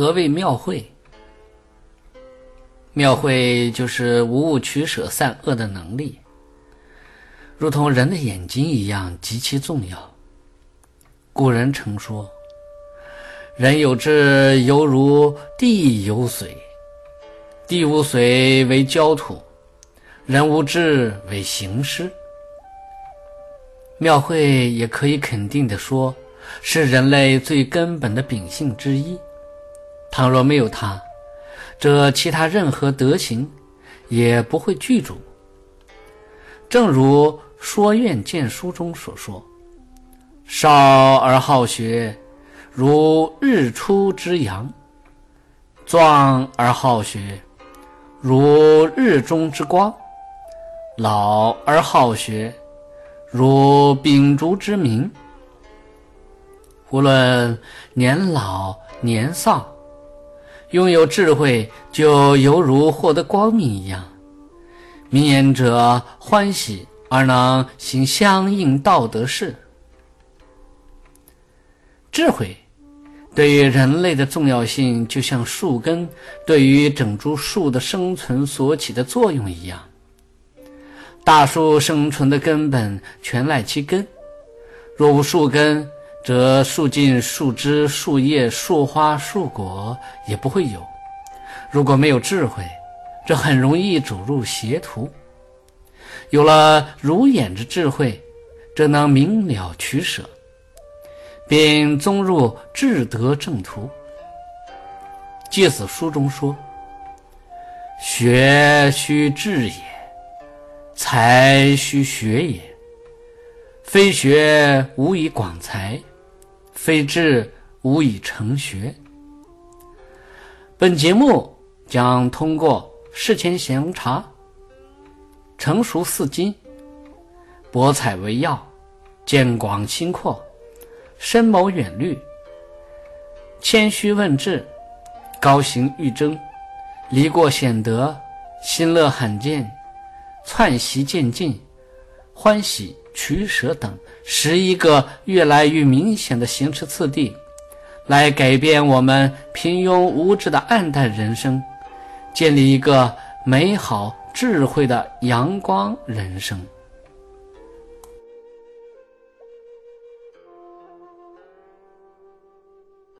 何谓庙会？庙会就是无物取舍、善恶的能力，如同人的眼睛一样极其重要。古人曾说：“人有志，犹如地有水；地无水为焦土，人无志为行尸。”庙会也可以肯定地说，是人类最根本的秉性之一。倘若没有他，这其他任何德行也不会具足。正如《说愿见书》中所说。少而好学，如日出之阳；壮而好学，如日中之光；老而好学，如秉烛之明。无论年老年少，拥有智慧就犹如获得光明一样。明眼者欢喜而能行相应道德事。智慧对于人类的重要性，就像树根对于整株树的生存所起的作用一样。大树生存的根本全赖其根，若无树根，则树尽、树枝、树叶、树花、树果也不会有。如果没有智慧，这很容易走入邪途。有了如眼之智慧，则能明了取舍。并宗入至德正途。借此书中说：“学须智也，才须学也。非学无以广才，非智无以成学。”本节目将通过事前闲茶、成熟似金、博采为要、见广心阔。深谋远虑，谦虚问智，高行欲争，离过显德，心乐罕见，窜习渐进，欢喜取舍等十一个越来越明显的行事次第，来改变我们平庸无知的暗淡人生，建立一个美好智慧的阳光人生。